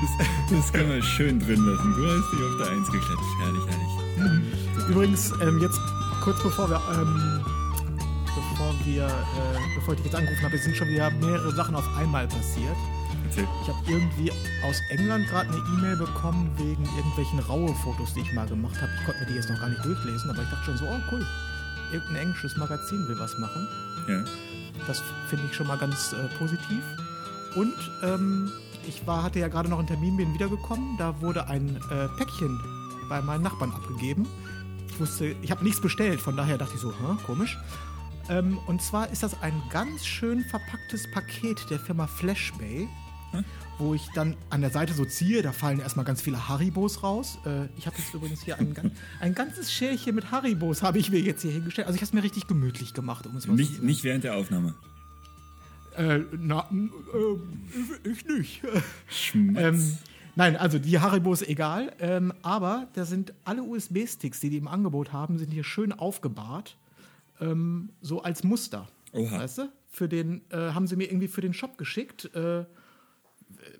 Das, das kann man schön drin lassen. Du hast dich auf der Eins geklatscht. Herrlich, herrlich. Übrigens, ähm, jetzt kurz bevor wir, ähm, bevor wir, äh, bevor ich dich jetzt angerufen habe, es sind schon wieder mehrere Sachen auf einmal passiert. Ich habe irgendwie aus England gerade eine E-Mail bekommen wegen irgendwelchen Raue-Fotos, die ich mal gemacht habe. Ich konnte mir die jetzt noch gar nicht durchlesen, aber ich dachte schon so, oh cool, irgendein englisches Magazin will was machen. Ja. Das finde ich schon mal ganz äh, positiv. Und ähm, ich war, hatte ja gerade noch einen Termin, bin wiedergekommen. Da wurde ein äh, Päckchen bei meinen Nachbarn abgegeben. Ich wusste, ich habe nichts bestellt, von daher dachte ich so, Hä, komisch. Ähm, und zwar ist das ein ganz schön verpacktes Paket der Firma Flashbay, wo ich dann an der Seite so ziehe. Da fallen erstmal ganz viele Haribos raus. Äh, ich habe jetzt übrigens hier ein, ein ganzes Schälchen mit Haribos habe ich mir jetzt hier hingestellt. Also ich habe es mir richtig gemütlich gemacht, um es mal so zu Nicht, sagen. nicht während der Aufnahme. Äh, na, äh, ich nicht. Ähm, nein, also die Haribo ist egal, ähm, aber da sind alle USB-Sticks, die die im Angebot haben, sind hier schön aufgebahrt, ähm, so als Muster. Oha. Weißt du? Für den, äh, haben sie mir irgendwie für den Shop geschickt. Äh,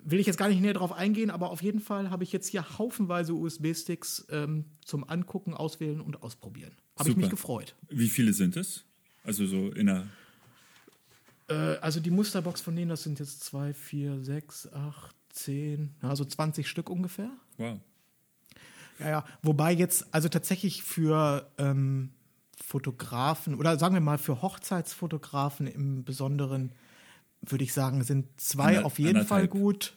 will ich jetzt gar nicht näher drauf eingehen, aber auf jeden Fall habe ich jetzt hier haufenweise USB-Sticks ähm, zum Angucken, Auswählen und Ausprobieren. Habe ich mich gefreut. Wie viele sind es? Also so in der. Äh, also die Musterbox von denen, das sind jetzt 2, 4, 6, 8, 10, also 20 Stück ungefähr. Wow. Ja, ja. Wobei jetzt, also tatsächlich für ähm, Fotografen oder sagen wir mal für Hochzeitsfotografen im Besonderen, würde ich sagen, sind zwei Ander- auf jeden Fall anderthalb. gut.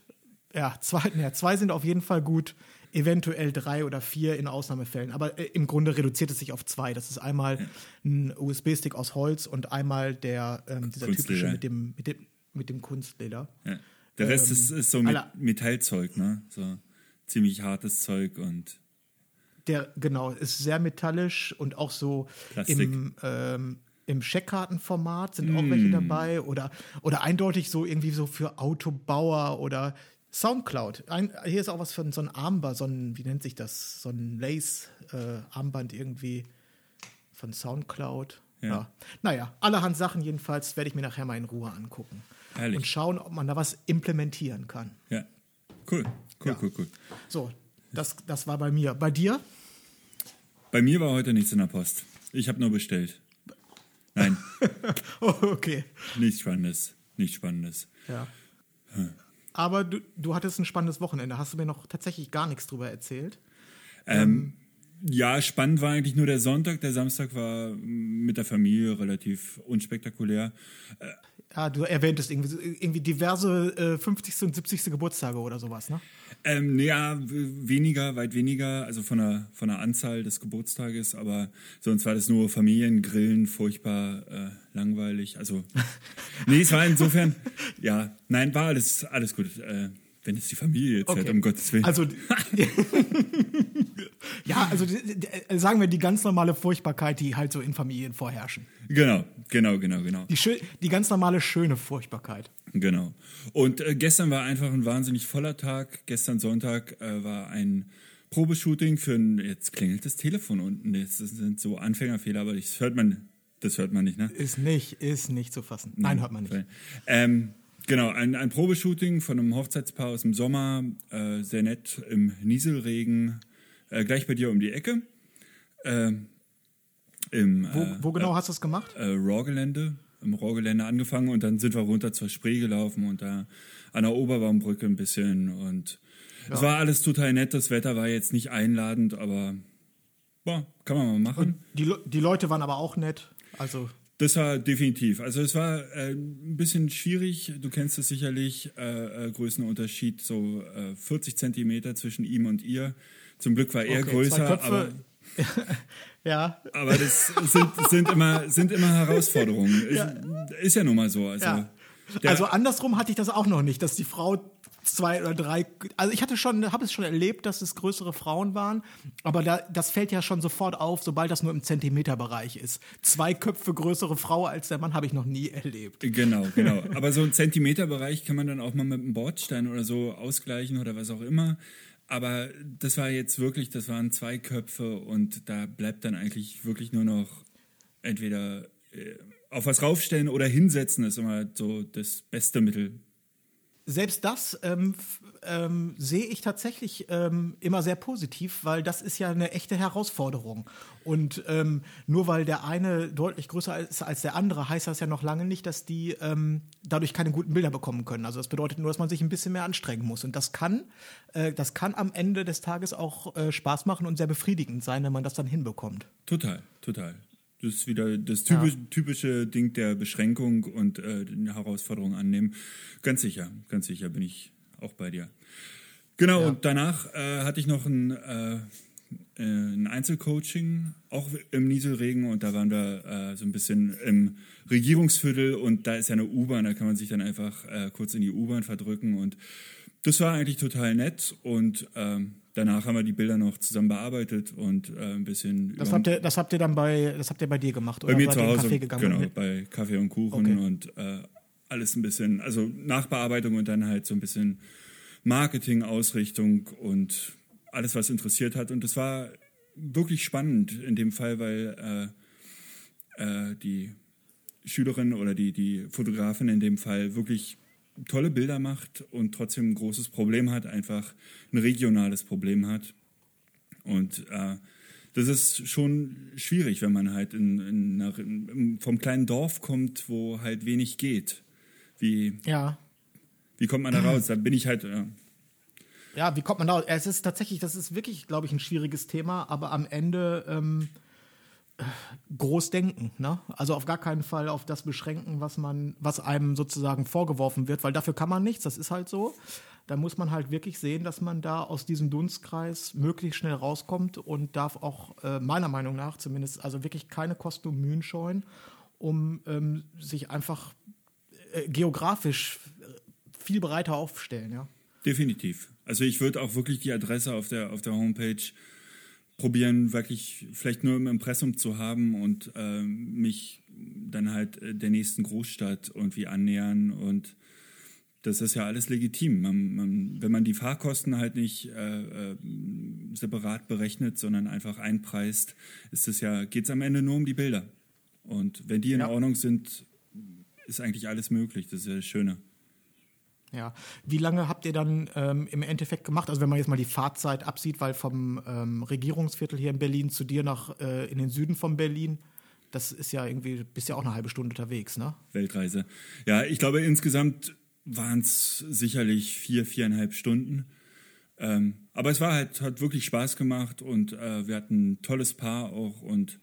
Ja, zwei, ja, zwei sind auf jeden Fall gut. Eventuell drei oder vier in Ausnahmefällen. Aber äh, im Grunde reduziert es sich auf zwei. Das ist einmal ein USB-Stick aus Holz und einmal der ähm, dieser typische mit dem, mit dem, mit dem Kunstleder. Ja. Der Rest Ähm, ist, ist so mit Metallzeug, ne? So ziemlich hartes Zeug und Der, genau, ist sehr metallisch und auch so Plastik. im, ähm, im Scheckkartenformat sind auch welche dabei oder, oder eindeutig so irgendwie so für Autobauer oder Soundcloud. Ein, hier ist auch was für so ein Armband, so ein, wie nennt sich das? So ein Lace-Armband irgendwie von Soundcloud. Ja. Ja. Naja, allerhand Sachen jedenfalls werde ich mir nachher mal in Ruhe angucken. Herrlich. Und schauen, ob man da was implementieren kann. ja. Cool. Cool, Ja. cool, cool. So, das, das war bei mir. Bei dir? Bei mir war heute nichts in der Post. Ich habe nur bestellt. Nein, Oh, okay. nichts Spannendes. Nichts Spannendes. Ja. Aber du, du hattest ein spannendes Wochenende. Hast du mir noch tatsächlich gar nichts drüber erzählt? Ähm, ja, spannend war eigentlich nur der Sonntag. Der Samstag war mit der Familie relativ unspektakulär. Ja, du erwähntest irgendwie, irgendwie diverse äh, 50. und 70. Geburtstage oder sowas, ne? Ähm, ja, weniger, weit weniger, also von der, von der Anzahl des Geburtstages, aber sonst war das nur Familiengrillen, furchtbar äh, langweilig. Also, nee, es war insofern, ja, nein, war alles, alles gut. Äh, wenn es die Familie jetzt hört, um Gottes Willen. Also, ja, also äh, sagen wir die ganz normale Furchtbarkeit, die halt so in Familien vorherrschen. genau, genau, genau, genau. Die, die ganz normale schöne Furchtbarkeit. Genau. Und äh, gestern war einfach ein wahnsinnig voller Tag. Gestern Sonntag äh, war ein Probeshooting für ein, jetzt klingelt das Telefon unten. Das sind so Anfängerfehler, aber das hört man, das hört man nicht, ne? Ist nicht, ist nicht zu fassen. Nein, hört man nicht. Ähm, genau, ein, ein Probeshooting von einem Hochzeitspaar aus dem Sommer, äh, sehr nett im Nieselregen, äh, gleich bei dir um die Ecke. Ähm, Im Wo, äh, wo genau hast du es gemacht? äh, Raw-Gelände, im Raw-Gelände angefangen und dann sind wir runter zur Spree gelaufen und da an der Oberbaumbrücke ein bisschen und es war alles total nett. Das Wetter war jetzt nicht einladend, aber boah, kann man mal machen. Die, die Leute waren aber auch nett. Also, Das war definitiv. Also es war äh, ein bisschen schwierig. Du kennst es sicherlich. Äh, äh, Größenunterschied so äh, 40 Zentimeter zwischen ihm und ihr. Zum Glück war er Okay, größer, aber, ja, aber das sind, sind immer sind immer Herausforderungen. Ist, ist ja nun mal so. Also, ja. Der- Also andersrum hatte ich das auch noch nicht, dass die Frau zwei oder drei. Also ich hatte schon, habe es schon erlebt, dass es größere Frauen waren, aber da, das fällt ja schon sofort auf, sobald das nur im Zentimeterbereich ist. Zwei Köpfe größere Frau als der Mann habe ich noch nie erlebt. Genau, genau. Aber so ein Zentimeterbereich kann man dann auch mal mit einem Bordstein oder so ausgleichen oder was auch immer. Aber das war jetzt wirklich, das waren zwei Köpfe und da bleibt dann eigentlich wirklich nur noch entweder äh, auf was raufstellen oder hinsetzen, ist immer so das beste Mittel. Selbst das ähm, ähm, sehe ich tatsächlich ähm, immer sehr positiv, weil das ist ja eine echte Herausforderung. Und ähm, nur weil der eine deutlich größer ist als der andere, heißt das ja noch lange nicht, dass die ähm, dadurch keine guten Bilder bekommen können. Also das bedeutet nur, dass man sich ein bisschen mehr anstrengen muss. Und das kann, äh, das kann am Ende des Tages auch äh, Spaß machen und sehr befriedigend sein, wenn man das dann hinbekommt. Total, total. Das ist wieder das typisch, typische Ding der Beschränkung und äh, eine Herausforderung annehmen. Ganz sicher, ganz sicher bin ich auch bei dir. Genau, und danach äh, hatte ich noch ein, äh, äh, ein Einzelcoaching, auch im Nieselregen, und da waren wir äh, so ein bisschen im Regierungsviertel und da ist ja eine U-Bahn, da kann man sich dann einfach äh, kurz in die U-Bahn verdrücken und das war eigentlich total nett und ähm, danach haben wir die Bilder noch zusammen bearbeitet und äh, ein bisschen Das über- habt ihr, das habt ihr dann bei, das habt ihr bei dir gemacht oder bei mir zu Hause, Café gegangen? genau, mit- bei Kaffee und Kuchen Okay. und äh, alles ein bisschen, also Nachbearbeitung und dann halt so ein bisschen Marketing, Ausrichtung und alles, was interessiert hat. Und das war wirklich spannend in dem Fall, weil äh, äh, die Schülerin oder die, die Fotografin in dem Fall wirklich tolle Bilder macht und trotzdem ein großes Problem hat, einfach ein regionales Problem hat. Und äh, das ist schon schwierig, wenn man halt in, in einer, in, vom kleinen Dorf kommt, wo halt wenig geht. Wie, Ja. wie kommt man da raus? Da bin ich halt, ja, Ja, wie kommt man da? Es ist tatsächlich, das ist wirklich, glaube ich, ein schwieriges Thema, aber am Ende ähm, äh, groß denken, ne? Also auf gar keinen Fall auf das beschränken, was man, was einem sozusagen vorgeworfen wird, weil dafür kann man nichts, das ist halt so. Da muss man halt wirklich sehen, dass man da aus diesem Dunstkreis möglichst schnell rauskommt und darf auch äh, meiner Meinung nach zumindest also wirklich keine Kosten und Mühen scheuen, um ähm, sich einfach äh, geografisch viel breiter aufstellen, ja. definitiv. Also ich würde auch wirklich die Adresse auf der, auf der Homepage probieren, wirklich vielleicht nur im Impressum zu haben und äh, mich dann halt äh, der nächsten Großstadt irgendwie annähern und das ist ja alles legitim. Man, man, wenn man die Fahrkosten halt nicht äh, äh, separat berechnet, sondern einfach einpreist, ist es ja, geht es am Ende nur um die Bilder. Und wenn die in Ja. Ordnung sind, ist eigentlich alles möglich. Das ist ja das Schöne. Ja. Wie lange habt ihr dann ähm, im Endeffekt gemacht? Also wenn man jetzt mal die Fahrzeit absieht, weil vom ähm, Regierungsviertel hier in Berlin zu dir nach äh, in den Süden von Berlin, das ist ja irgendwie, bist ja auch eine halbe Stunde unterwegs, ne? Weltreise. Ja, ich glaube, insgesamt waren es sicherlich vier, viereinhalb Stunden. Ähm, aber es war halt, hat wirklich Spaß gemacht und äh, wir hatten ein tolles Paar auch und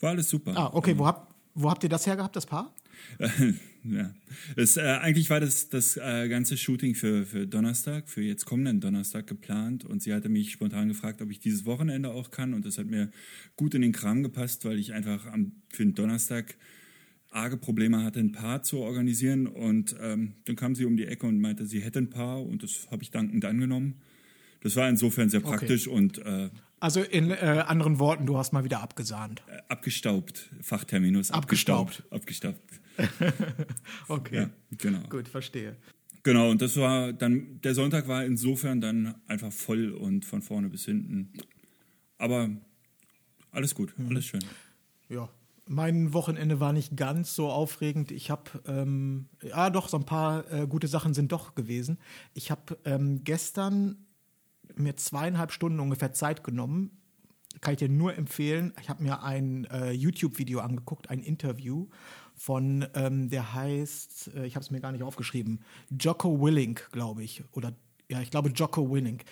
war alles super. Ah, okay, wo habt, wo habt ihr das her gehabt, das Paar? ja. Es, äh, eigentlich war das, das äh, ganze Shooting für, für Donnerstag, für jetzt kommenden Donnerstag geplant und sie hatte mich spontan gefragt, ob ich dieses Wochenende auch kann und das hat mir gut in den Kram gepasst, weil ich einfach am, für den Donnerstag arge Probleme hatte, ein Paar zu organisieren und ähm, dann kam sie um die Ecke und meinte, sie hätte ein Paar und das habe ich dankend angenommen. Das war insofern sehr praktisch und äh, Also in äh, anderen Worten, du hast mal wieder abgesahnt. abgestaubt, Fachterminus. Abgestaubt. Abgestaubt. Okay. Ja, genau. Gut, verstehe. Genau, und das war dann, der Sonntag war insofern dann einfach voll und von vorne bis hinten. Aber alles gut, alles schön. Ja. Mein Wochenende war nicht ganz so aufregend. Ich habe, ähm, ja doch, so ein paar äh, gute Sachen sind doch gewesen. Ich habe ähm, gestern mir zweieinhalb Stunden ungefähr Zeit genommen. Kann ich dir nur empfehlen. Ich habe mir ein äh, YouTube-Video angeguckt, ein Interview von, ähm, der heißt, äh, ich habe es mir gar nicht aufgeschrieben, Jocko Willink, glaube ich. Oder ja, ich glaube Jocko Willink.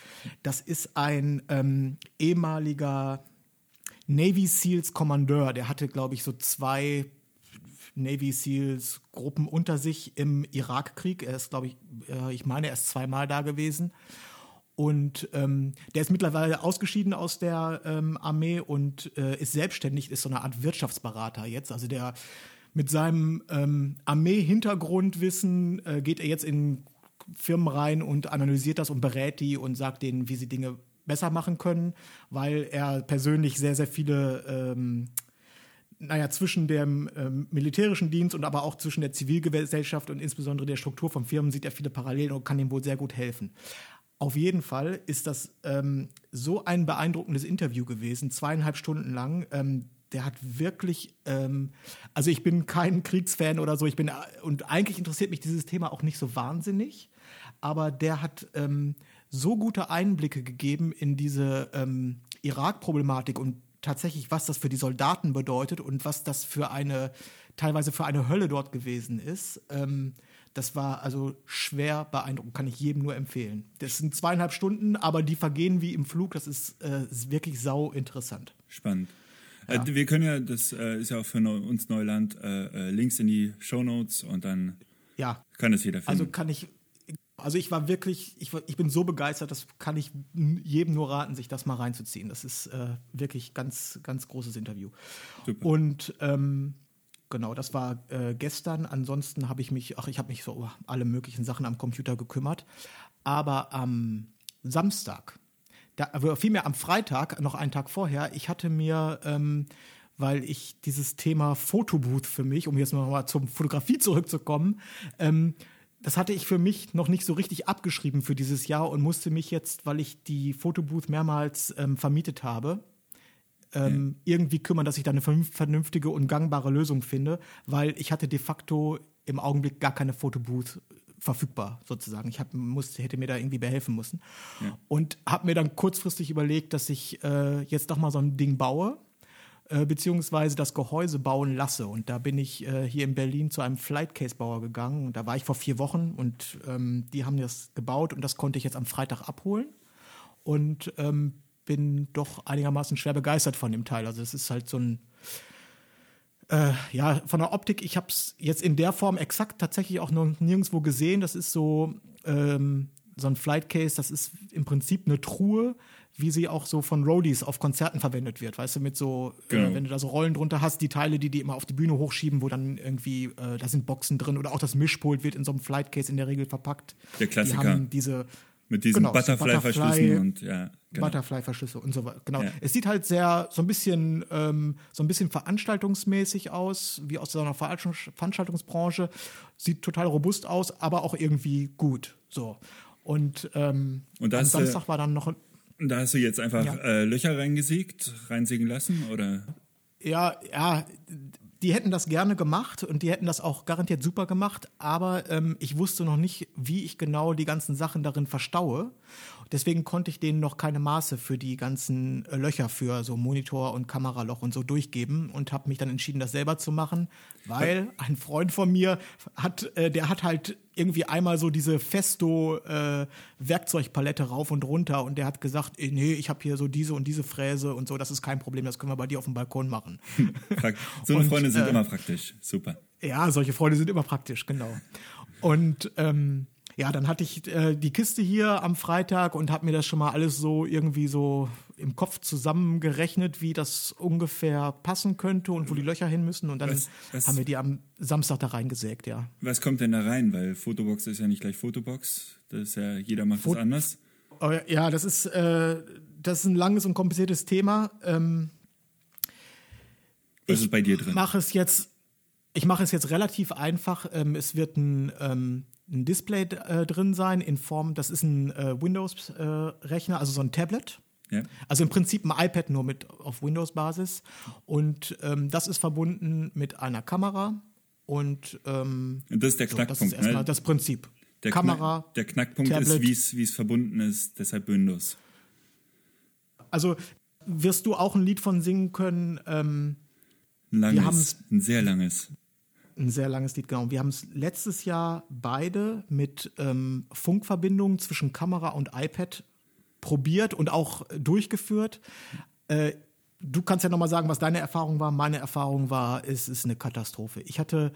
Das ist ein ähm, ehemaliger Navy Seals Kommandeur. Der hatte, glaube ich, so zwei Navy Seals Gruppen unter sich im Irakkrieg. Er ist, glaube ich, äh, ich meine, er ist zweimal da gewesen. Und ähm, der ist mittlerweile ausgeschieden aus der ähm, Armee und äh, ist selbstständig, ist so eine Art Wirtschaftsberater jetzt. Also der mit seinem ähm, Armee-Hintergrundwissen äh, geht er jetzt in Firmen rein und analysiert das und berät die und sagt denen, wie sie Dinge besser machen können, weil er persönlich sehr, sehr viele, ähm, naja, zwischen dem ähm, militärischen Dienst und aber auch zwischen der Zivilgesellschaft und insbesondere der Struktur von Firmen sieht er viele Parallelen und kann ihm wohl sehr gut helfen. Auf jeden Fall ist das ähm, so ein beeindruckendes Interview gewesen, zweieinhalb Stunden lang. Ähm, der hat wirklich, ähm, also ich bin kein Kriegsfan oder so, ich bin, und eigentlich interessiert mich dieses Thema auch nicht so wahnsinnig, aber der hat ähm, so gute Einblicke gegeben in diese ähm, Irak-Problematik und tatsächlich, was das für die Soldaten bedeutet und was das für eine, teilweise für eine Hölle dort gewesen ist. Ähm, das war also schwer beeindruckend, kann ich jedem nur empfehlen. Das sind zweieinhalb Stunden, aber die vergehen wie im Flug. Das ist, äh, ist wirklich sau interessant. Spannend. Ja. Äh, wir können ja, das äh, ist ja auch für uns Neuland, äh, Links in die Show Notes und dann ja. kann es jeder finden. Also kann ich, also ich war wirklich, ich, war, ich bin so begeistert, das kann ich jedem nur raten, sich das mal reinzuziehen. Das ist äh, wirklich ganz, ganz großes Interview. Super. Und ähm, genau, das war äh, gestern. Ansonsten habe ich mich, ach, ich habe mich so um alle möglichen Sachen am Computer gekümmert. Aber am Samstag da, also vielmehr am Freitag, noch einen Tag vorher, ich hatte mir, ähm, weil ich dieses Thema Fotobooth für mich, um jetzt mal zum Fotografie zurückzukommen, ähm, das hatte ich für mich noch nicht so richtig abgeschrieben für dieses Jahr und musste mich jetzt, weil ich die Fotobooth mehrmals ähm, vermietet habe, ähm, mhm. irgendwie kümmern, dass ich da eine vernünftige und gangbare Lösung finde, weil ich hatte de facto im Augenblick gar keine Fotobooth verfügbar sozusagen. Ich hab, muss, hätte mir da irgendwie behelfen müssen. Ja. Und habe mir dann kurzfristig überlegt, dass ich äh, jetzt doch mal so ein Ding baue, äh, beziehungsweise das Gehäuse bauen lasse. Und da bin ich äh, hier in Berlin zu einem Flightcase-Bauer gegangen. Und da war ich vor vier Wochen und ähm, die haben das gebaut und das konnte ich jetzt am Freitag abholen. Und ähm, bin doch einigermaßen schwer begeistert von dem Teil. Also es ist halt so ein äh, ja, von der Optik, ich habe es jetzt in der Form exakt tatsächlich auch noch nirgendwo gesehen. Das ist so, ähm, so ein Flight Case, das ist im Prinzip eine Truhe, wie sie auch so von Roadies auf Konzerten verwendet wird. Weißt du, mit so, äh, genau. äh, wenn du da so Rollen drunter hast, die Teile, die die immer auf die Bühne hochschieben, wo dann irgendwie, äh, da sind Boxen drin oder auch das Mischpult wird in so einem Flight Case in der Regel verpackt. Der Klassiker. Die haben diese mit diesen genau, Butterfly-Verschlüssen Butterfly, und ja. Genau. Butterfly-Verschlüsse und so weiter. Genau. Ja. Es sieht halt sehr so ein bisschen ähm, so ein bisschen veranstaltungsmäßig aus, wie aus so einer Veranstaltungsbranche. Sieht total robust aus, aber auch irgendwie gut. So. Und, ähm, und am Samstag war dann noch. Da hast du jetzt einfach ja. äh, Löcher reingesägt, reinsägen lassen, oder? Ja, ja, die hätten das gerne gemacht und die hätten das auch garantiert super gemacht, aber ähm, ich wusste noch nicht, wie ich genau die ganzen Sachen darin verstaue. Deswegen konnte ich denen noch keine Maße für die ganzen äh, Löcher für so Monitor und Kameraloch und so durchgeben und habe mich dann entschieden, das selber zu machen, weil ein Freund von mir hat, äh, der hat halt irgendwie einmal so diese Festo äh, Werkzeugpalette rauf und runter und der hat gesagt, ey, nee, ich habe hier so diese und diese Fräse und so, das ist kein Problem, das können wir bei dir auf dem Balkon machen. so und, Freunde sind äh, immer praktisch, super. Ja, solche Freunde sind immer praktisch, genau. Und ähm, ja, dann hatte ich äh, die Kiste hier am Freitag und habe mir das schon mal alles so irgendwie so im Kopf zusammengerechnet, wie das ungefähr passen könnte und wo die Löcher hin müssen. Und dann was, was, haben wir die am Samstag da reingesägt, ja. Was kommt denn da rein? Weil Fotobox ist ja nicht gleich Fotobox. Das ist ja, jeder macht Fot das anders. Oh, ja, das ist, äh, das ist ein langes und kompliziertes Thema. Ähm, was ist bei dir drin? Mache es jetzt, ich mache es jetzt relativ einfach. Ähm, es wird ein ähm, ein Display äh, drin sein in Form, das ist ein äh, Windows-Rechner, äh, also so ein Tablet. Ja. Also im Prinzip ein iPad nur mit auf Windows-Basis. Und ähm, das ist verbunden mit einer Kamera. Und, ähm, das ist der Knackpunkt. So, das ist erstmal ne? das Prinzip. Der Kamera. Knack, der Knackpunkt Tablet. ist, wie es verbunden ist, deshalb Windows. Also wirst du auch ein Lied von singen können. Ähm, ein langes, ein sehr langes ein sehr langes Lied, genau. Wir haben es letztes Jahr beide mit ähm, Funkverbindungen zwischen Kamera und iPad probiert und auch durchgeführt. Äh, du kannst ja nochmal sagen, was deine Erfahrung war. Meine Erfahrung war, es ist eine Katastrophe. Ich hatte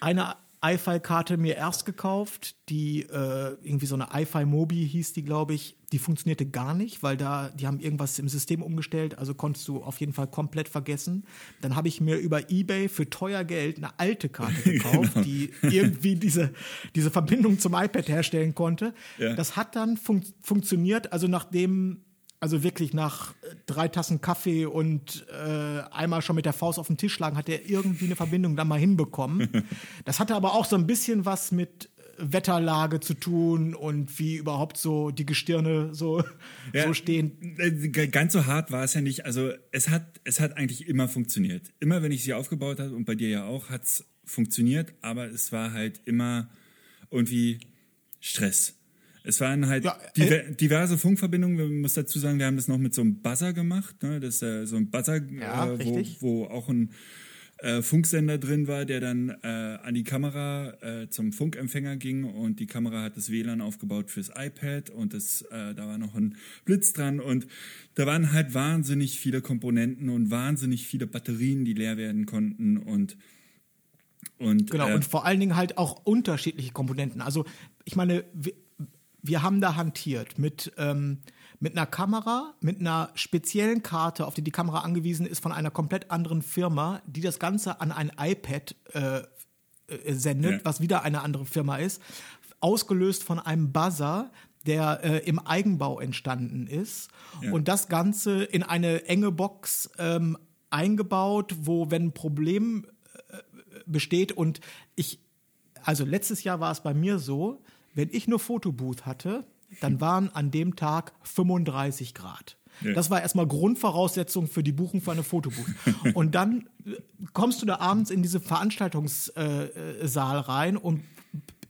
eine iFi-Karte mir erst gekauft, die äh, irgendwie so eine iFi Mobi hieß die, glaube ich. Die funktionierte gar nicht, weil da, die haben irgendwas im System umgestellt, also konntest du auf jeden Fall komplett vergessen. Dann habe ich mir über Ebay für teuer Geld eine alte Karte gekauft, genau. die irgendwie diese, diese Verbindung zum iPad herstellen konnte. Ja. Das hat dann fun funktioniert, also nachdem also wirklich nach äh, drei Tassen Kaffee und äh, einmal schon mit der Faust auf den Tisch schlagen, hat er irgendwie eine Verbindung dann mal hinbekommen. Das hatte aber auch so ein bisschen was mit Wetterlage zu tun und wie überhaupt so die Gestirne so, ja, so stehen. Äh, ganz so hart war es ja nicht. Also es hat, es hat eigentlich immer funktioniert. Immer wenn ich sie aufgebaut habe und bei dir ja auch, hat es funktioniert, aber es war halt immer irgendwie Stress. Es waren halt ja, äh, diverse Funkverbindungen. Wir muss dazu sagen, wir haben das noch mit so einem Buzzer gemacht. Ne? Das ist äh, so ein Buzzer, ja, äh, wo, wo, auch ein äh, Funksender drin war, der dann äh, an die Kamera äh, zum Funkempfänger ging und die Kamera hat das WLAN aufgebaut fürs iPad und das, da war noch ein Blitz dran und da waren halt wahnsinnig viele Komponenten und wahnsinnig viele Batterien, die leer werden konnten und und, genau, und vor allen Dingen halt auch unterschiedliche Komponenten. Also ich meine, wir haben da hantiert mit, ähm, mit einer Kamera, mit einer speziellen Karte, auf die die Kamera angewiesen ist von einer komplett anderen Firma, die das Ganze an ein iPad äh, äh, sendet, ja. was wieder eine andere Firma ist, ausgelöst von einem Buzzer, der äh, im Eigenbau entstanden ist ja. und das Ganze in eine enge Box ähm, eingebaut, wo wenn ein Problem äh, besteht und ich, also letztes Jahr war es bei mir so, wenn ich nur Fotobooth hatte, dann waren an dem Tag 35 Grad. Ja. Das war erstmal Grundvoraussetzung für die Buchung für eine Fotobooth. Und dann äh, kommst du da abends in diese Veranstaltungssaal äh, rein und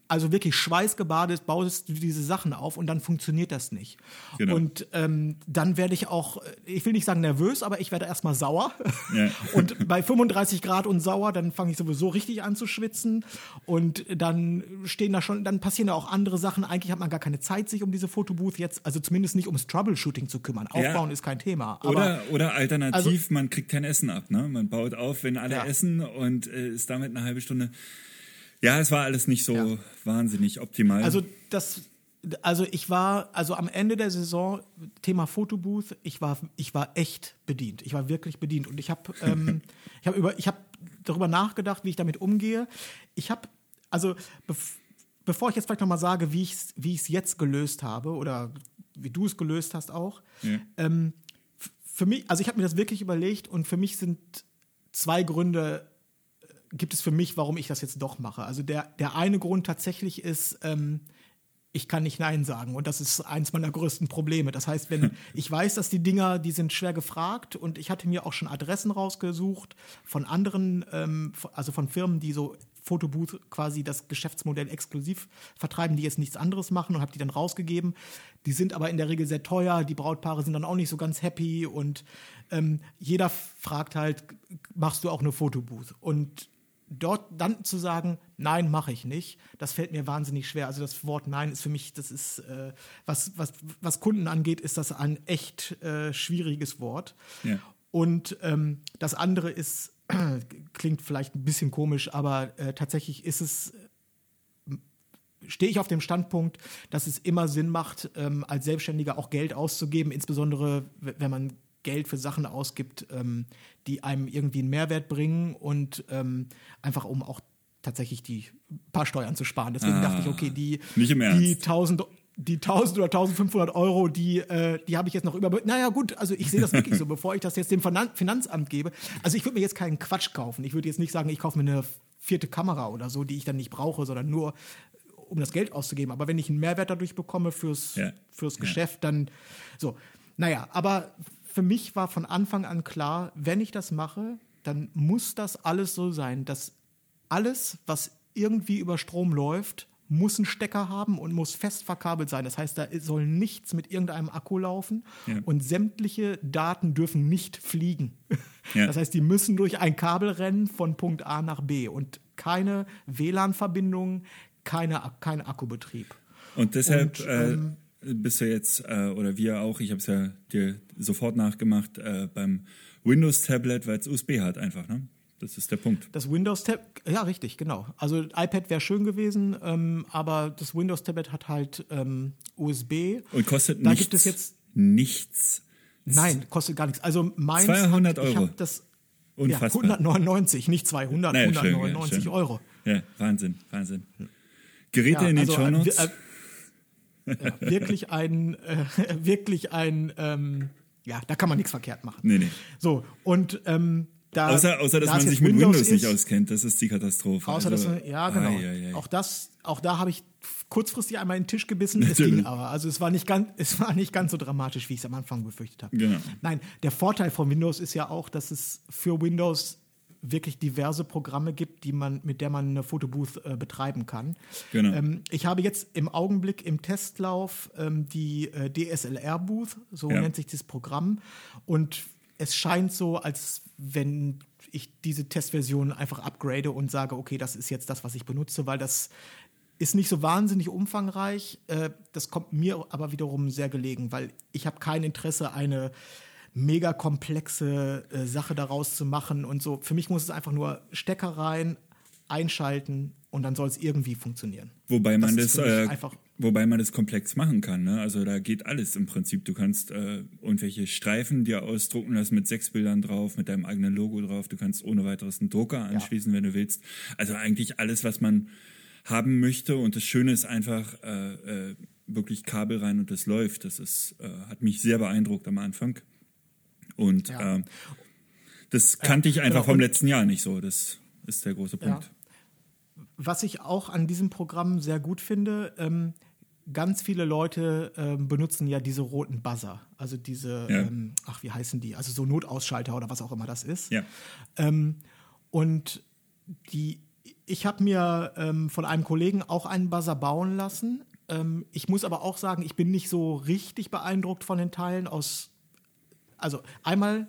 also wirklich schweißgebadet baust du diese Sachen auf und dann funktioniert das nicht. Genau. Und ähm, dann werde ich auch, ich will nicht sagen nervös, aber ich werde erstmal sauer. Ja. Und bei 35 Grad und sauer, dann fange ich sowieso richtig an zu schwitzen. Und dann stehen da schon, dann passieren da auch andere Sachen. Eigentlich hat man gar keine Zeit, sich um diese Fotobooth jetzt, also zumindest nicht ums Troubleshooting zu kümmern. Aufbauen ja. ist kein Thema. Aber, oder, oder alternativ, also, man kriegt kein Essen ab. Ne? Man baut auf, wenn alle ja. essen und äh, ist damit eine halbe Stunde ja, es war alles nicht so ja. wahnsinnig optimal. Also das, also ich war, also am Ende der Saison, Thema Fotobooth, ich war, ich war echt bedient. Ich war wirklich bedient. Und ich habe ähm, ich hab über, ich habe darüber nachgedacht, wie ich damit umgehe. Ich habe, also bev bevor ich jetzt vielleicht nochmal sage, wie ich es wie jetzt gelöst habe oder wie du es gelöst hast auch, ja. ähm, für mich, also ich habe mir das wirklich überlegt und für mich sind zwei Gründe gibt es für mich, warum ich das jetzt doch mache. Also der, der eine Grund tatsächlich ist, ähm, ich kann nicht Nein sagen. Und das ist eins meiner größten Probleme. Das heißt, wenn ich weiß, dass die Dinger, die sind schwer gefragt und ich hatte mir auch schon Adressen rausgesucht von anderen, ähm, also von Firmen, die so Fotobooth quasi das Geschäftsmodell exklusiv vertreiben, die jetzt nichts anderes machen und habe die dann rausgegeben. Die sind aber in der Regel sehr teuer, die Brautpaare sind dann auch nicht so ganz happy und ähm, jeder fragt halt, machst du auch eine Fotobooth? Und dort dann zu sagen, nein, mache ich nicht, das fällt mir wahnsinnig schwer. Also das Wort Nein ist für mich, das ist, äh, was, was, was Kunden angeht, ist das ein echt äh, schwieriges Wort. Ja. Und ähm, das andere ist, äh, klingt vielleicht ein bisschen komisch, aber äh, tatsächlich ist es, äh, stehe ich auf dem Standpunkt, dass es immer Sinn macht, ähm, als Selbstständiger auch Geld auszugeben, insbesondere wenn man Geld für Sachen ausgibt, ähm, die einem irgendwie einen Mehrwert bringen und ähm, einfach um auch tatsächlich die paar Steuern zu sparen. Deswegen ah, dachte ich, okay, die, Ernst. die 1000 die 1000 oder 1500 Euro, die, äh, die habe ich jetzt noch über. Naja, gut, also ich sehe das wirklich so, bevor ich das jetzt dem Finanzamt gebe. Also ich würde mir jetzt keinen Quatsch kaufen. Ich würde jetzt nicht sagen, ich kaufe mir eine vierte Kamera oder so, die ich dann nicht brauche, sondern nur um das Geld auszugeben. Aber wenn ich einen Mehrwert dadurch bekomme fürs, ja. fürs Geschäft, dann so. Naja, aber für mich war von Anfang an klar, wenn ich das mache, dann muss das alles so sein, dass alles, was irgendwie über Strom läuft, muss einen Stecker haben und muss fest verkabelt sein. Das heißt, da soll nichts mit irgendeinem Akku laufen ja. und sämtliche Daten dürfen nicht fliegen. Ja. Das heißt, die müssen durch ein Kabel rennen von Punkt A nach B und keine WLAN-Verbindung, keine, kein Akkubetrieb. Und deshalb und, äh, ähm, bist du jetzt, äh, oder wir auch, ich habe es ja dir sofort nachgemacht, äh, beim Windows-Tablet, weil es USB hat einfach, ne? Das ist der Punkt. Das Windows-Tab, ja, richtig, genau. Also iPad wäre schön gewesen, ähm, aber das Windows-Tablet hat halt ähm, USB. Und kostet da nichts. gibt es jetzt nichts. Nein, kostet gar nichts. Also meins 200 hat, ich Euro. das ja, Unfassbar. 199, nicht 200, Naja, schön, 199 ja, schön. Euro. Ja, Wahnsinn, Wahnsin. Geräte Ja, in den also, Shownotes. äh, äh, ja, wirklich ein, äh, wirklich ein, ähm, ja, da kann man nichts verkehrt machen. nee, nee. So, und ähm, da. Außer, außer dass da es man sich mit Windows, nicht ist, auskennt, das ist die Katastrophe. Außer also, dass, ja, genau. ai, ai, ai. Auch das, auch da habe ich kurzfristig einmal in den Tisch gebissen. Es Natürlich. ging aber. Also es war nicht ganz, es war nicht ganz so dramatisch, wie ich es am Anfang befürchtet habe. Genau. Nein, der Vorteil von Windows ist ja auch, dass es für Windows wirklich diverse Programme gibt, die man, mit der man eine Fotobooth äh, betreiben kann. Genau. Ähm, ich habe jetzt im Augenblick im Testlauf ähm, die äh, DSLR Booth, so Ja. nennt sich das Programm. Und es scheint so, als wenn ich diese Testversion einfach upgrade und sage, okay, das ist jetzt das, was ich benutze, weil das ist nicht so wahnsinnig umfangreich. Äh, das kommt mir aber wiederum sehr gelegen, weil ich habe kein Interesse, eine mega komplexe äh, Sache daraus zu machen und so. Für mich muss es einfach nur Stecker rein, einschalten und dann soll es irgendwie funktionieren. Wobei man Das das, äh, einfach- wobei man das komplex machen kann. Ne? Also da geht alles im Prinzip. Du kannst äh, irgendwelche Streifen dir ausdrucken lassen mit sechs Bildern drauf, mit deinem eigenen Logo drauf. Du kannst ohne weiteres einen Drucker anschließen, wenn du willst. Also eigentlich alles, was man haben möchte. Und das Schöne ist einfach äh, äh, wirklich Kabel rein und das läuft. Das ist, äh, hat mich sehr beeindruckt am Anfang. Und Ja. äh, das kannte ich einfach genau. vom letzten Jahr nicht so. Das ist der große Punkt. Was ich auch an diesem Programm sehr gut finde, ähm, ganz viele Leute ähm, benutzen ja diese roten Buzzer, also diese, Ja. ähm, ach, wie heißen die? Also so Notausschalter oder was auch immer das ist. Ja. Ähm, und die, ich habe mir ähm, von einem Kollegen auch einen Buzzer bauen lassen. Ähm, ich muss aber auch sagen, ich bin nicht so richtig beeindruckt von den Teilen aus. Also einmal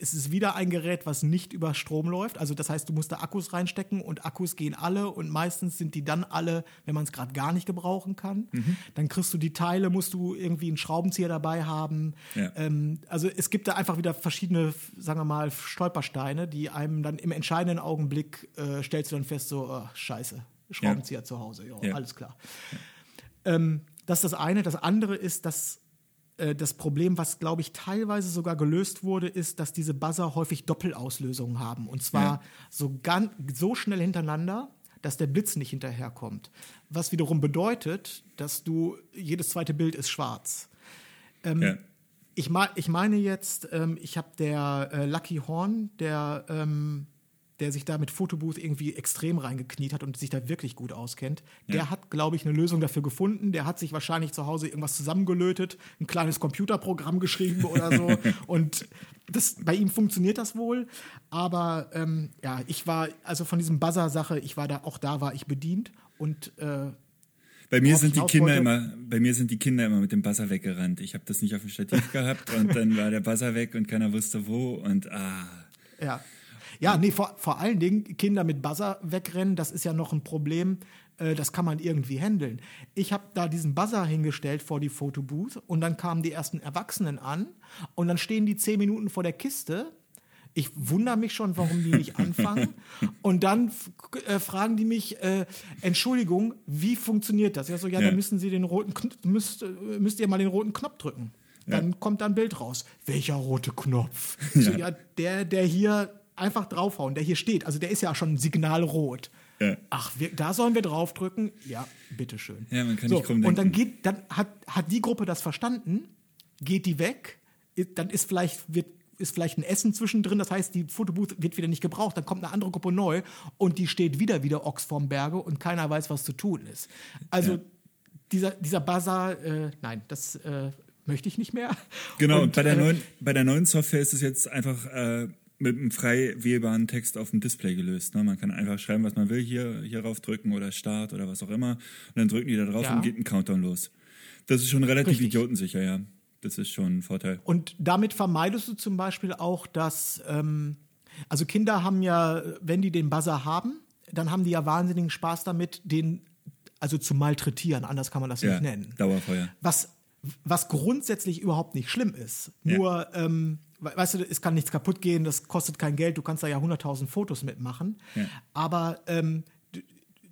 ist es wieder ein Gerät, was nicht über Strom läuft. Also das heißt, du musst da Akkus reinstecken und Akkus gehen alle und meistens sind die dann alle, wenn man es gerade gar nicht gebrauchen kann. Mhm. Dann kriegst du die Teile, musst du irgendwie einen Schraubenzieher dabei haben. Ja. Ähm, also es gibt da einfach wieder verschiedene, sagen wir mal, Stolpersteine, die einem dann im entscheidenden Augenblick äh, stellst du dann fest, so, oh, scheiße, Schraubenzieher zu Hause, jo, Ja. alles klar. Ähm, das ist das eine. Das andere ist, dass äh, das Problem, was glaube ich teilweise sogar gelöst wurde, ist, dass diese Buzzer häufig Doppelauslösungen haben. Und zwar Ja. so, gan so schnell hintereinander, dass der Blitz nicht hinterherkommt. Was wiederum bedeutet, dass du, jedes zweite Bild ist schwarz. Ähm, Ja. Ich, ich meine jetzt, ähm, ich habe der äh, Lucky Horn, der, ähm, der sich da mit Fotobooth irgendwie extrem reingekniet hat und sich da wirklich gut auskennt, der hat, glaube ich, eine Lösung dafür gefunden. Der hat sich wahrscheinlich zu Hause irgendwas zusammengelötet, ein kleines Computerprogramm geschrieben oder so. und das, bei ihm funktioniert das wohl. Aber ähm, ja, ich war, also von diesem Buzzer-Sache, ich war da, auch da war ich bedient und äh, Bei mir sind die Kinder wollte- immer, bei mir sind die Kinder immer mit dem Buzzer weggerannt. Ich habe das nicht auf dem Stativ gehabt und dann war der Buzzer weg und keiner wusste wo und ah. Ja. Ja, nee, vor, vor allen Dingen Kinder mit Buzzer wegrennen, das ist ja noch ein Problem, äh, das kann man irgendwie handeln. Ich habe da diesen Buzzer hingestellt vor die Fotobooth und dann kamen die ersten Erwachsenen an und dann stehen die zehn Minuten vor der Kiste. Ich wundere mich schon, warum die nicht anfangen. Und dann äh, fragen die mich, äh, Entschuldigung, wie funktioniert das? Ja, so, ja, Ja. dann müssen Sie den roten, Kn- müsst, äh, müsst ihr mal den roten Knopf drücken. Dann kommt da ein Bild raus. Welcher rote Knopf? Ich So, ja, der, der hier einfach draufhauen, der hier steht. Also der ist ja schon signalrot. Ja. Ach, wir, da sollen wir draufdrücken? Ja, bitteschön. Ja, man kann so, nicht krumm Und dann geht, dann hat, hat die Gruppe das verstanden, geht die weg, dann ist vielleicht, wird, ist vielleicht ein Essen zwischendrin, das heißt, die Fotobooth wird wieder nicht gebraucht, dann kommt eine andere Gruppe neu und die steht wieder wieder Ochs vorm Berge und keiner weiß, was zu tun ist. Also dieser, dieser Bazar, äh, nein, das äh, möchte ich nicht mehr. Genau, und, bei, der äh, neuen, bei der neuen Software ist es jetzt einfach äh, mit einem frei wählbaren Text auf dem Display gelöst. Ne? Man kann einfach schreiben, was man will, hier hierauf drücken oder Start oder was auch immer. Und dann drücken die da drauf Ja. und geht ein Countdown los. Das ist schon relativ Richtig. idiotensicher, ja. Das ist schon ein Vorteil. Und damit vermeidest du zum Beispiel auch, dass, ähm, also Kinder haben ja, wenn die den Buzzer haben, dann haben die ja wahnsinnigen Spaß damit, den also zu malträtieren, anders kann man das Ja, nicht nennen. Dauerfeuer. Was, was grundsätzlich überhaupt nicht schlimm ist. Ja. Nur, ähm, weißt du, es kann nichts kaputt gehen, das kostet kein Geld, du kannst da ja 100.000 Fotos mitmachen. Ja. Aber ähm,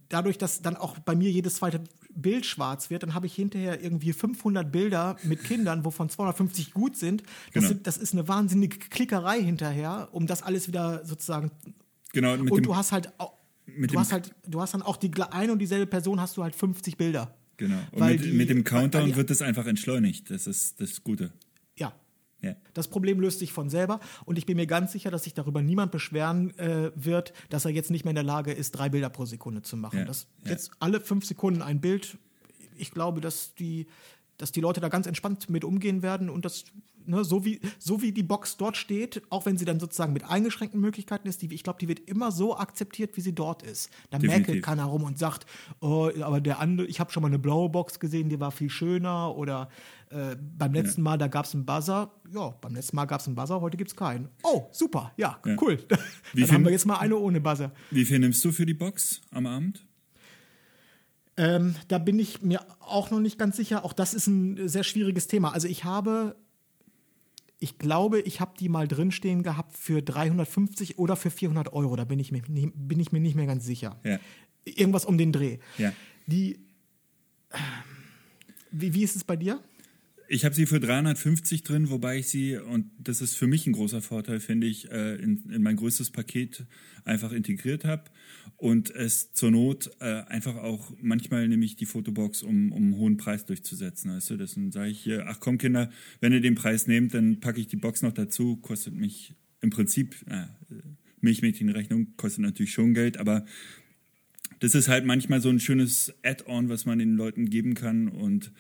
dadurch, dass dann auch bei mir jedes zweite Bild schwarz wird, dann habe ich hinterher irgendwie 500 Bilder mit Kindern, wovon 250 gut sind. Das, Genau. sind, das ist eine wahnsinnige Klickerei hinterher, um das alles wieder sozusagen. Genau, mit und dem, du hast halt auch, mit du hast halt, du hast dann auch die eine und dieselbe Person hast du halt 50 Bilder. genau. Und weil mit, die- mit dem Countdown die- wird das einfach entschleunigt. Das ist das Gute. Ja. Das Problem löst sich von selber und ich bin mir ganz sicher, dass sich darüber niemand beschweren äh, wird, dass er jetzt nicht mehr in der Lage ist, drei Bilder pro Sekunde zu machen. Ja, Das, ja. Jetzt alle fünf Sekunden ein Bild. Ich glaube, dass die, dass die Leute da ganz entspannt mit umgehen werden und das, ne, so, wie, so wie die Box dort steht, auch wenn sie dann sozusagen mit eingeschränkten Möglichkeiten ist, die, ich glaube, die wird immer so akzeptiert, wie sie dort ist. Da Definitiv. mäkelt keiner rum und sagt, oh, aber der andere, ich habe schon mal eine blaue Box gesehen, die war viel schöner oder äh, beim letzten Mal, da gab es einen Buzzer. Ja, beim letzten Mal gab es einen Buzzer, heute gibt es keinen. Oh, super, ja, Ja. cool. Wie Dann haben wir jetzt mal eine ohne Buzzer. Wie viel nimmst du für die Box am Abend? Ähm, da bin ich mir auch noch nicht ganz sicher. Auch das ist ein sehr schwieriges Thema. Also ich habe, ich glaube, ich habe die mal drinstehen gehabt für 350 oder für 400 Euro. Da bin ich mir, bin ich mir nicht mehr ganz sicher. Ja. Irgendwas um den Dreh. Ja. Die, wie, wie ist es bei dir? Ich habe sie für 350 drin, wobei ich sie, und das ist für mich ein großer Vorteil, finde ich, äh, in, in mein größtes Paket einfach integriert habe und es zur Not äh, einfach auch, manchmal nehme ich die Fotobox, um, um einen hohen Preis durchzusetzen. Weißt du, das sage ich hier, ach komm Kinder, wenn ihr den Preis nehmt, dann packe ich die Box noch dazu, kostet mich im Prinzip, äh, Milchmädchenrechnung kostet natürlich schon Geld, aber das ist halt manchmal so ein schönes Add-on, was man den Leuten geben kann und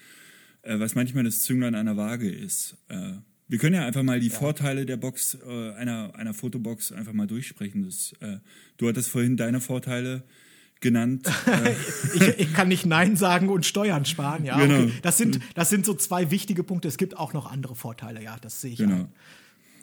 äh, was manchmal das Zünglein einer Waage ist. Äh, wir können ja einfach mal die Vorteile der Box, äh, einer, einer Fotobox einfach mal durchsprechen. Das, äh, du hattest vorhin deine Vorteile genannt. Äh, Ich, ich kann nicht Nein sagen und Steuern sparen, ja. Genau. Okay. Das, sind, das sind so zwei wichtige Punkte. Es gibt auch noch andere Vorteile, ja, das sehe ich Genau. ein.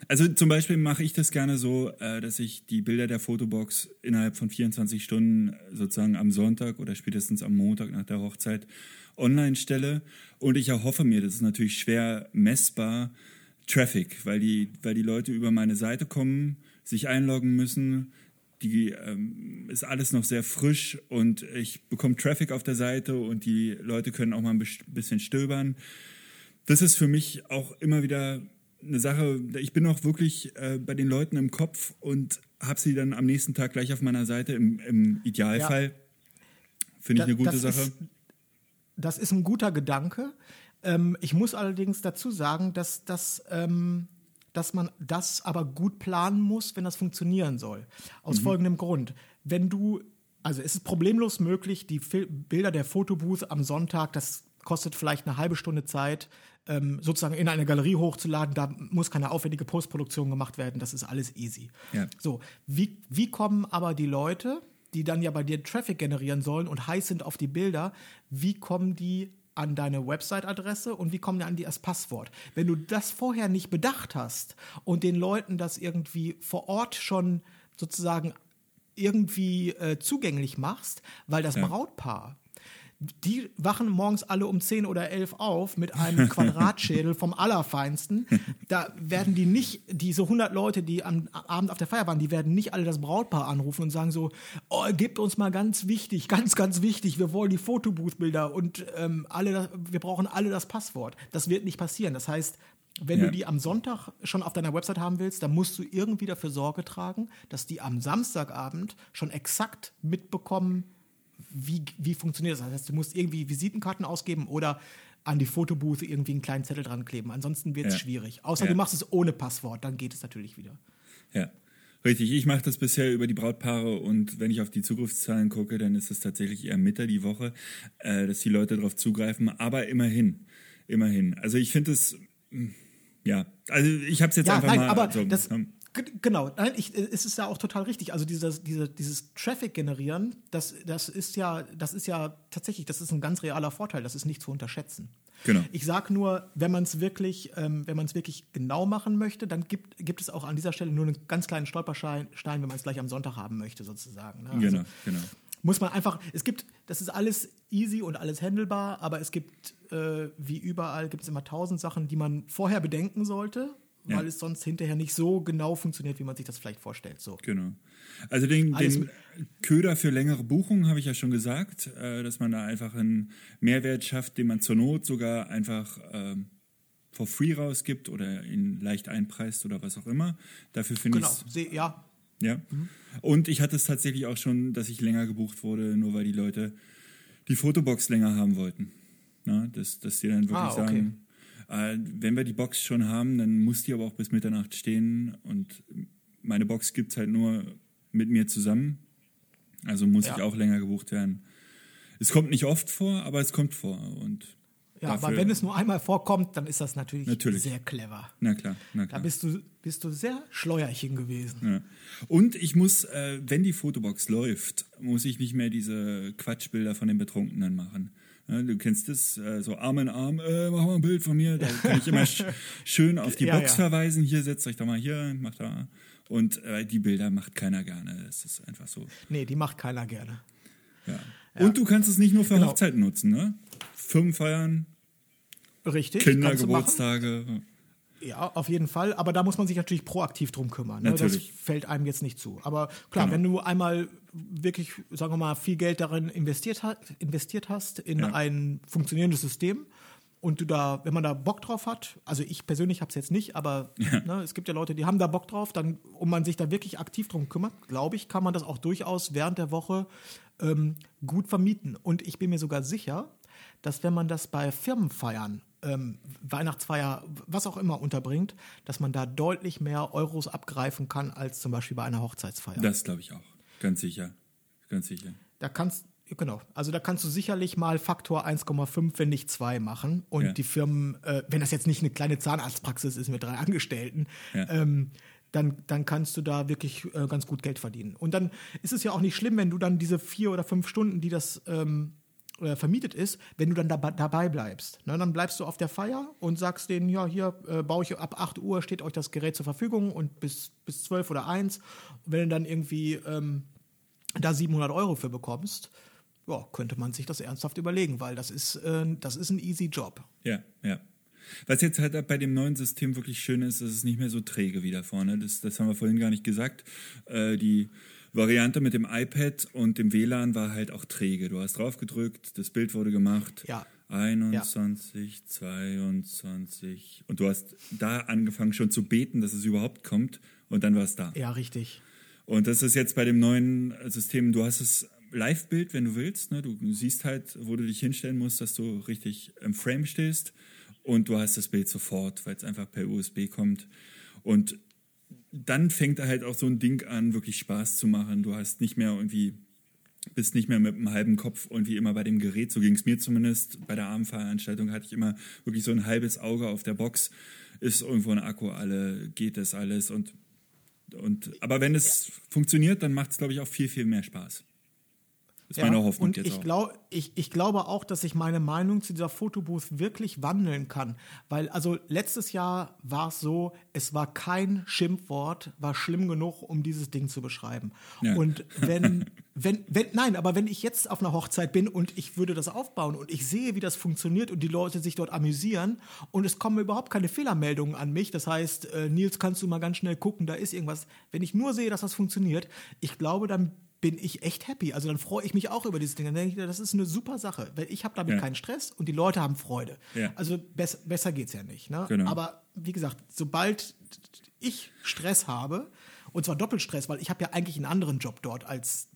Also zum Beispiel mache ich das gerne so, dass ich die Bilder der Fotobox innerhalb von 24 Stunden sozusagen am Sonntag oder spätestens am Montag nach der Hochzeit online stelle. Und ich erhoffe mir, das ist natürlich schwer messbar, Traffic, weil die, weil die Leute über meine Seite kommen, sich einloggen müssen. Die ähm, ist alles noch sehr frisch und ich bekomme Traffic auf der Seite und die Leute können auch mal ein bisschen stöbern das ist für mich auch immer wieder eine Sache, ich bin auch wirklich äh, bei den Leuten im Kopf und habe sie dann am nächsten Tag gleich auf meiner Seite im, im Idealfall. Finde ich Da- eine gute Sache. Ist, das ist ein guter Gedanke. Ähm, ich muss allerdings dazu sagen, dass, dass, ähm, dass man das aber gut planen muss, wenn das funktionieren soll. Mhm. Aus folgendem Grund. Wenn du, also es ist problemlos möglich, die Fil Bilder der Fotobooth am Sonntag, das kostet vielleicht eine halbe Stunde Zeit, ähm, sozusagen in eine Galerie hochzuladen. Da muss keine aufwendige Postproduktion gemacht werden. Das ist alles easy. Ja. So, wie, wie kommen aber die Leute, die dann ja bei dir Traffic generieren sollen und heiß sind auf die Bilder, wie kommen die an deine Website-Adresse und wie kommen die an die das Passwort? Wenn du das vorher nicht bedacht hast und den Leuten das irgendwie vor Ort schon sozusagen irgendwie äh, zugänglich machst, weil das Ja. Brautpaar die wachen morgens alle um 10 oder 11 auf mit einem Quadratschädel vom Allerfeinsten. Da werden die nicht, diese 100 Leute, die am Abend auf der Feier waren, die werden nicht alle das Brautpaar anrufen und sagen so, oh, gebt uns mal ganz wichtig, ganz, ganz wichtig, wir wollen die Fotobooth-Bilder und ähm, alle, wir brauchen alle das Passwort. Das wird nicht passieren. Das heißt, wenn Ja. du die am Sonntag schon auf deiner Website haben willst, dann musst du irgendwie dafür Sorge tragen, dass die am Samstagabend schon exakt mitbekommen, wie, wie funktioniert das? Das heißt, du musst irgendwie Visitenkarten ausgeben oder an die Fotobooth irgendwie einen kleinen Zettel dran kleben. Ansonsten wird es Ja. schwierig. Außer Ja. du machst es ohne Passwort, dann geht es natürlich wieder. Ja, richtig. Ich mache das bisher über die Brautpaare und wenn ich auf die Zugriffszahlen gucke, dann ist es tatsächlich eher Mitte die Woche, äh, dass die Leute darauf zugreifen. Aber immerhin, immerhin. Also ich finde es, mh, ja, also ich habe es jetzt Ja, einfach nein, mal. aber so, das, g- genau, nein, ich, äh, es ist ja auch total richtig. Also dieses, diese, dieses Traffic generieren, das, das ist ja, das ist ja tatsächlich, das ist ein ganz realer Vorteil. Das ist nicht zu unterschätzen. Genau. Ich sage nur, wenn man es wirklich, ähm, wenn man es wirklich genau machen möchte, dann gibt, gibt es auch an dieser Stelle nur einen ganz kleinen Stolperstein, Stein, wenn man es gleich am Sonntag haben möchte, sozusagen. Ne? Also, Genau, genau. muss man einfach, es gibt, das ist alles easy und alles handelbar, aber es gibt, äh, wie überall, gibt es immer tausend Sachen, die man vorher bedenken sollte, weil Ja. es sonst hinterher nicht so genau funktioniert, wie man sich das vielleicht vorstellt. So. Genau. Also den, den Köder für längere Buchungen habe ich ja schon gesagt, äh, dass man da einfach einen Mehrwert schafft, den man zur Not sogar einfach ähm, for free rausgibt oder ihn leicht einpreist oder was auch immer. Dafür finde Genau, ich Se ja, ja. Und ich hatte es tatsächlich auch schon, dass ich länger gebucht wurde, nur weil die Leute die Fotobox länger haben wollten. Na, dass, dass die dann wirklich Ah, okay. sagen, äh, wenn wir die Box schon haben, dann muss die aber auch bis Mitternacht stehen und meine Box gibt es halt nur mit mir zusammen. Also muss Ja. ich auch länger gebucht werden. Es kommt nicht oft vor, aber es kommt vor. Und ja aber dafür- wenn es nur einmal vorkommt, dann ist das natürlich, Natürlich. sehr clever. Na klar, na Da klar. bist du, bist du sehr Schleuerchen gewesen. Ja. Und ich muss, äh, wenn die Fotobox läuft, muss ich nicht mehr diese Quatschbilder von den Betrunkenen machen. Ja, du kennst das, äh, so Arm in Arm, äh, mach mal ein Bild von mir. Da kann ich immer sch schön auf die Ja, Box ja. verweisen. Hier, setzt euch doch mal hier, macht da. Und äh, die Bilder macht keiner gerne. Das ist einfach so. Nee, die macht keiner gerne. Ja. Und du kannst es nicht nur für Genau. Hochzeiten nutzen, ne? Firmenfeiern, Richtig. Kindergeburtstage. Ja, auf jeden Fall. Aber da muss man sich natürlich proaktiv drum kümmern. Ne? Das Natürlich. fällt einem jetzt nicht zu. Aber klar, Genau. wenn du einmal wirklich, sagen wir mal, viel Geld darin investiert, hat, investiert hast in Ja. ein funktionierendes System und du da, wenn man da Bock drauf hat, also ich persönlich habe es jetzt nicht, aber ne, es gibt ja Leute, die haben da Bock drauf, dann, und man sich da wirklich aktiv drum kümmert, glaube ich, kann man das auch durchaus während der Woche ähm, gut vermieten. Und ich bin mir sogar sicher, dass wenn man das bei Firmenfeiern, ähm, Weihnachtsfeier, was auch immer unterbringt, dass man da deutlich mehr Euros abgreifen kann als zum Beispiel bei einer Hochzeitsfeier. Das glaube ich auch. Ganz sicher. Ganz sicher. Da kannst genau, also da kannst du sicherlich mal Faktor 1,5, wenn nicht 2 machen. Und Ja. die Firmen, äh, wenn das jetzt nicht eine kleine Zahnarztpraxis ist mit drei Angestellten, Ja. ähm, dann, dann kannst du da wirklich äh, ganz gut Geld verdienen. Und dann ist es ja auch nicht schlimm, wenn du dann diese vier oder fünf Stunden, die das ähm, äh, vermietet ist, wenn du dann dabei, dabei bleibst. Ne, dann bleibst du auf der Feier und sagst denen, ja, hier äh, baue ich ab 8 Uhr, steht euch das Gerät zur Verfügung und bis, bis 12 oder 1. Und wenn du dann irgendwie ähm, da 700 Euro für bekommst, ja, könnte man sich das ernsthaft überlegen, weil das ist, äh, das ist ein easy Job. Ja, ja. Was jetzt halt bei dem neuen System wirklich schön ist, ist es nicht mehr so träge wie da vorne. Das, das haben wir vorhin gar nicht gesagt. Äh, die Variante mit dem iPad und dem WLAN war halt auch träge. Du hast drauf gedrückt, das Bild wurde gemacht. Ja. 21, 22. Und du hast da angefangen schon zu beten, dass es überhaupt kommt. Und dann war es da. Ja, richtig. Und das ist jetzt bei dem neuen System, du hast es Live-Bild, wenn du willst. Ne? Du siehst halt, wo du dich hinstellen musst, dass du richtig im Frame stehst. Und du hast das Bild sofort, weil es einfach per USB kommt. Und dann fängt halt auch so ein Ding an, wirklich Spaß zu machen. Du hast nicht mehr irgendwie, bist nicht mehr mit einem halben Kopf irgendwie immer bei dem Gerät. So ging es mir zumindest. Bei der Abendveranstaltung hatte ich immer wirklich so ein halbes Auge auf der Box. Ist irgendwo ein Akku alle, geht das alles und und, aber wenn es funktioniert, dann macht es, glaube ich, auch viel, viel mehr Spaß. Ist meine Hoffnung und jetzt ich, auch. glaub, ich, ich glaube auch, dass sich meine Meinung zu dieser Fotobooth wirklich wandeln kann. Weil, also letztes Jahr war es so, es war kein Schimpfwort, war schlimm genug, um dieses Ding zu beschreiben. Ja. Und wenn, wenn, wenn, nein, aber wenn ich jetzt auf einer Hochzeit bin und ich würde das aufbauen und ich sehe, wie das funktioniert und die Leute sich dort amüsieren und es kommen überhaupt keine Fehlermeldungen an mich, das heißt, äh, Nils, kannst du mal ganz schnell gucken, da ist irgendwas. Wenn ich nur sehe, dass das funktioniert, ich glaube, dann bin ich echt happy. Also dann freue ich mich auch über dieses Ding. Dann denke ich, das ist eine super Sache, weil ich habe damit Ja. keinen Stress und die Leute haben Freude. Ja. Also bess besser geht's ja nicht. Ne? Genau. Aber wie gesagt, sobald ich Stress habe, und zwar Doppelstress, weil ich habe ja eigentlich einen anderen Job dort als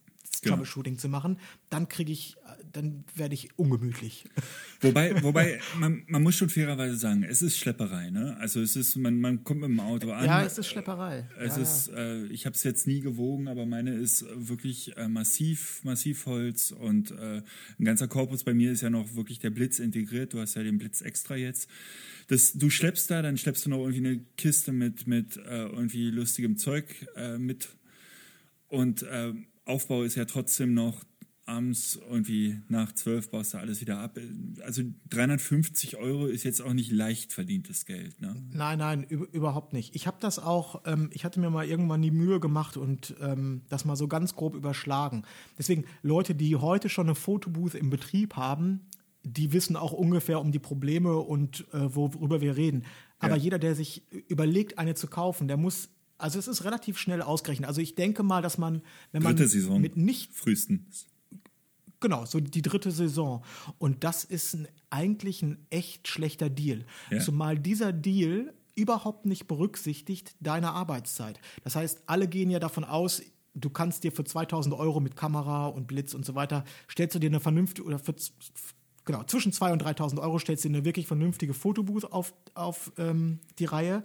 Genau. Troubleshooting zu machen, dann kriege ich, dann werde ich ungemütlich. Wobei, wobei man, man muss schon fairerweise sagen, es ist Schlepperei. Ne? Also es ist, man, man kommt mit dem Auto an. Ja, es ist Schlepperei. Es ja, ist, äh, ich habe es jetzt nie gewogen, aber meine ist wirklich äh, massiv, massiv Holz und äh, ein ganzer Korpus bei mir ist ja noch wirklich der Blitz integriert. Du hast ja den Blitz extra jetzt. Das, du schleppst da, dann schleppst du noch irgendwie eine Kiste mit, mit äh, irgendwie lustigem Zeug äh, mit. Und äh, Aufbau ist ja trotzdem noch abends irgendwie nach zwölf baust du alles wieder ab. Also 350 Euro ist jetzt auch nicht leicht verdientes Geld. Ne? Nein, nein, üb überhaupt nicht. Ich habe das auch, ähm, ich hatte mir mal irgendwann die Mühe gemacht und ähm, das mal so ganz grob überschlagen. Deswegen, Leute, die heute schon eine Fotobooth im Betrieb haben, die wissen auch ungefähr um die Probleme und äh, worüber wir reden. Aber Ja. jeder, der sich überlegt, eine zu kaufen, der muss, also es ist relativ schnell ausgerechnet. Also ich denke mal, dass man, wenn man Dritte Saison. mit nicht Frühestens. Genau, so die dritte Saison. Und das ist ein, eigentlich ein echt schlechter Deal. Ja. Zumal dieser Deal überhaupt nicht berücksichtigt deine Arbeitszeit. Das heißt, alle gehen ja davon aus, du kannst dir für 2000 Euro mit Kamera und Blitz und so weiter, stellst du dir eine vernünftige, oder für, genau, zwischen 2.000 und 3.000 Euro stellst du dir eine wirklich vernünftige Fotobooth auf, auf ähm, die Reihe.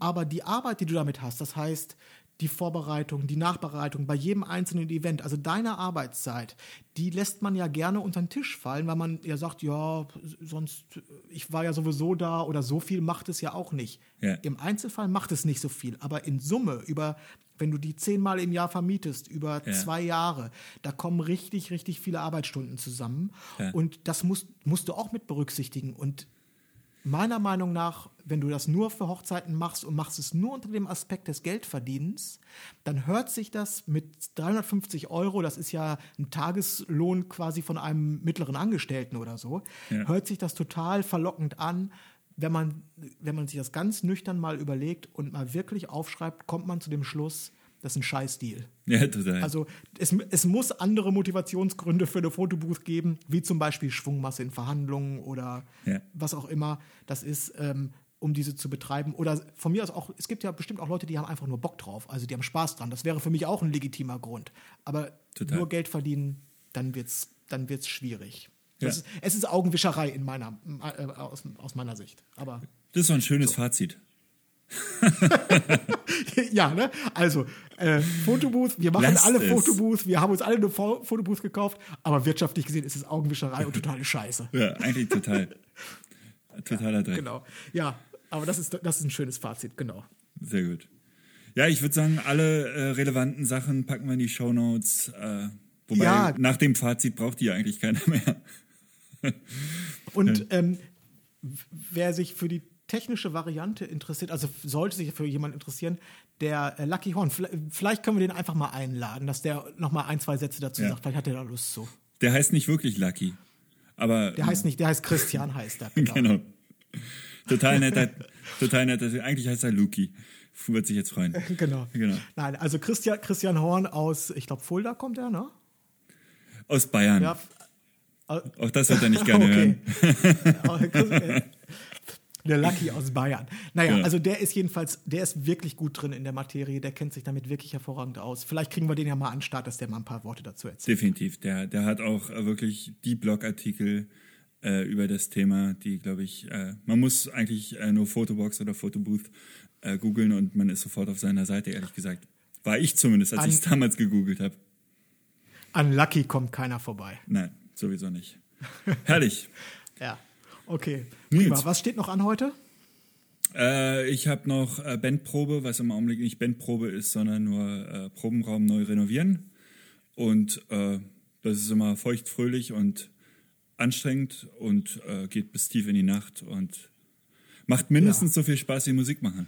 Aber die Arbeit, die du damit hast, das heißt, die Vorbereitung, die Nachbereitung bei jedem einzelnen Event, also deine Arbeitszeit, die lässt man ja gerne unter den Tisch fallen, weil man ja sagt, ja, sonst, ich war ja sowieso da oder so viel macht es ja auch nicht. Ja. Im Einzelfall macht es nicht so viel, aber in Summe, über, wenn du die zehnmal im Jahr vermietest, über Ja. zwei Jahre, da kommen richtig, richtig viele Arbeitsstunden zusammen. Ja. Und das musst, musst du auch mit berücksichtigen. Und meiner Meinung nach, wenn du das nur für Hochzeiten machst und machst es nur unter dem Aspekt des Geldverdienens, dann hört sich das mit 350 Euro, das ist ja ein Tageslohn quasi von einem mittleren Angestellten oder so, Ja. hört sich das total verlockend an. Wenn man, wenn man sich das ganz nüchtern mal überlegt und mal wirklich aufschreibt, kommt man zu dem Schluss, das ist ein Scheißdeal. Ja, total. Also es, es muss andere Motivationsgründe für eine Fotobooth geben, wie zum Beispiel Schwungmasse in Verhandlungen oder Ja. was auch immer das ist, ähm, um diese zu betreiben. Oder von mir aus auch, es gibt ja bestimmt auch Leute, die haben einfach nur Bock drauf, also die haben Spaß dran. Das wäre für mich auch ein legitimer Grund. Aber Total. nur Geld verdienen, dann wird's, dann wird's schwierig. Ja. ist, es ist Augenwischerei in meiner, äh, aus, aus meiner Sicht. Aber das ist so ein schönes Fazit. ja, ne? Also, äh, Fotobooth, wir machen Lasst alle es. Fotobooth, wir haben uns alle eine Fo- Fotobooth gekauft, aber wirtschaftlich gesehen ist es Augenwischerei und totale Scheiße. Ja, eigentlich total. Totaler Dreck. Genau. Ja, aber das ist, das ist ein schönes Fazit, genau. Sehr gut. Ja, ich würde sagen, alle äh, relevanten Sachen packen wir in die Shownotes. Äh, wobei, Ja. nach dem Fazit braucht die ja eigentlich keiner mehr. Und ähm, wer sich für die technische Variante interessiert, also sollte sich für jemanden interessieren, der äh, Lucky Horn, vielleicht, können wir den einfach mal einladen, dass der noch mal ein, zwei Sätze dazu Ja. sagt. Vielleicht hat er da Lust zu. Der heißt nicht wirklich Lucky. Aber Der heißt nicht, der heißt Christian, heißt er. Genau. genau. Total netter, total netter. Eigentlich heißt er Luki. Wird sich jetzt freuen. Genau. Genau. Nein, also Christian, Christian Horn aus, ich glaube, Fulda kommt er, ne? Aus Bayern. Ja. Auch das wird er nicht gerne hören. hören. Der Lucky aus Bayern. Naja, Ja. also der ist jedenfalls, der ist wirklich gut drin in der Materie, der kennt sich damit wirklich hervorragend aus. Vielleicht kriegen wir den ja mal an den Start, dass der mal ein paar Worte dazu erzählt. Definitiv. Der, der hat auch äh, wirklich die Blogartikel äh, über das Thema, die, glaube ich, äh, man muss eigentlich äh, nur Fotobox oder Fotobooth äh, googeln und man ist sofort auf seiner Seite, ehrlich gesagt. War ich zumindest, als ich es damals gegoogelt habe. An Lucky kommt keiner vorbei. Nein, sowieso nicht. Herrlich. Ja. Okay. Nils. Prima. Was steht noch an heute? Äh, ich habe noch äh, Bandprobe, was im Augenblick nicht Bandprobe ist, sondern nur äh, Probenraum neu renovieren. Und äh, das ist immer feucht, fröhlich und anstrengend und äh, geht bis tief in die Nacht und macht mindestens so viel Spaß wie Musik machen.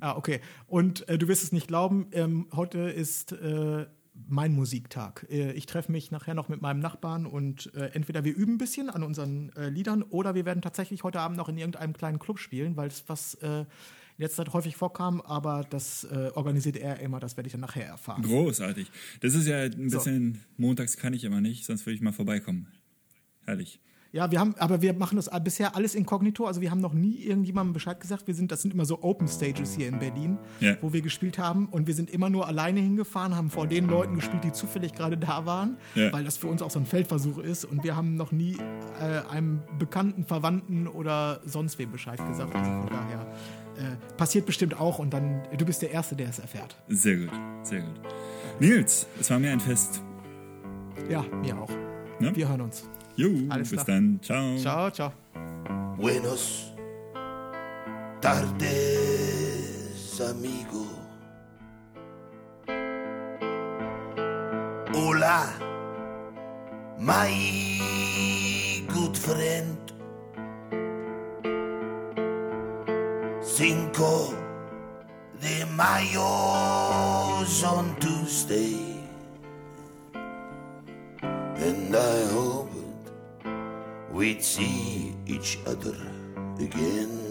Ah, okay. Und äh, du wirst es nicht glauben, ähm, heute ist mein Musiktag. Äh, ich treffe mich nachher noch mit meinem Nachbarn und äh, entweder wir üben ein bisschen an unseren äh, Liedern oder wir werden tatsächlich heute Abend noch in irgendeinem kleinen Club spielen, weil es was äh, in letzter Zeit häufig vorkam, aber das äh, organisiert er immer, das werde ich dann nachher erfahren. Großartig. Das ist ja ein bisschen, montags kann ich immer nicht, sonst würde ich mal vorbeikommen. Herrlich. Ja, wir haben, aber wir machen das bisher alles inkognito. Also wir haben noch nie irgendjemandem Bescheid gesagt. Wir sind, das sind immer so Open Stages hier in Berlin, Ja. wo wir gespielt haben. Und wir sind immer nur alleine hingefahren, haben vor den Leuten gespielt, die zufällig gerade da waren, Ja. weil das für uns auch so ein Feldversuch ist. Und wir haben noch nie äh, einem bekannten Verwandten oder sonst wem Bescheid gesagt. Also von daher äh, passiert bestimmt auch. Und dann, du bist der Erste, der es erfährt. Sehr gut, sehr gut. Nils, es war mir ein Fest. Ja, mir auch. Ne? Wir hören uns. Jo, Alles bis klar. dann. Ciao. Ciao, ciao. Buenos tardes, amigo. Hola, my good friend. Cinco de Mayo's on Tuesday. And I hoped we'd see each other again.